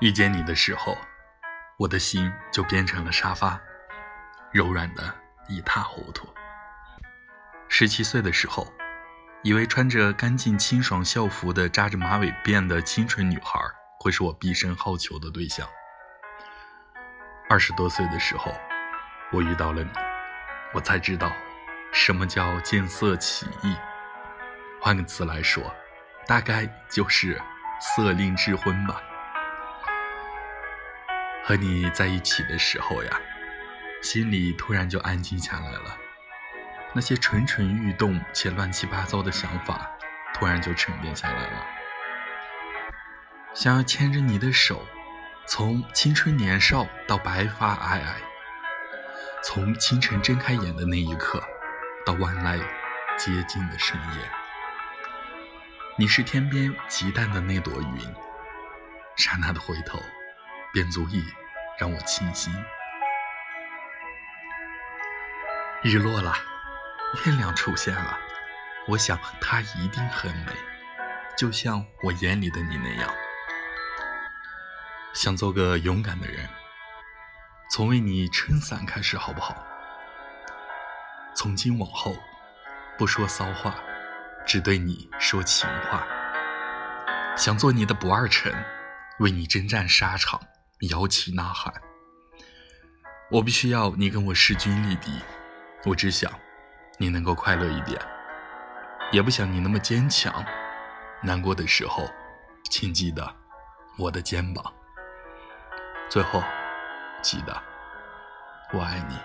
遇见你的时候，我的心就变成了沙发，柔软的一塌糊涂。十七岁的时候，以为穿着干净清爽校服的扎着马尾辫的清纯女孩会是我毕生好求的对象。二十多岁的时候，我遇到了你，我才知道什么叫见色起意。换个词来说，大概就是色令智昏吧。和你在一起的时候呀，心里突然就安静下来了，那些蠢蠢欲动且乱七八糟的想法，突然就沉淀下来了。想要牵着你的手，从青春年少到白发皑皑，从清晨睁开眼的那一刻，到晚来接近的深夜。你是天边极淡的那朵云，刹那的回头。便足以让我倾心。日落了，月亮出现了，我想它一定很美，就像我眼里的你那样。想做个勇敢的人，从为你撑伞开始，好不好？从今往后，不说骚话，只对你说情话。想做你的不二臣，为你征战沙场。摇旗呐喊，我必须要你跟我势均力敌。我只想你能够快乐一点，也不想你那么坚强。难过的时候，请记得我的肩膀。最后，记得我爱你。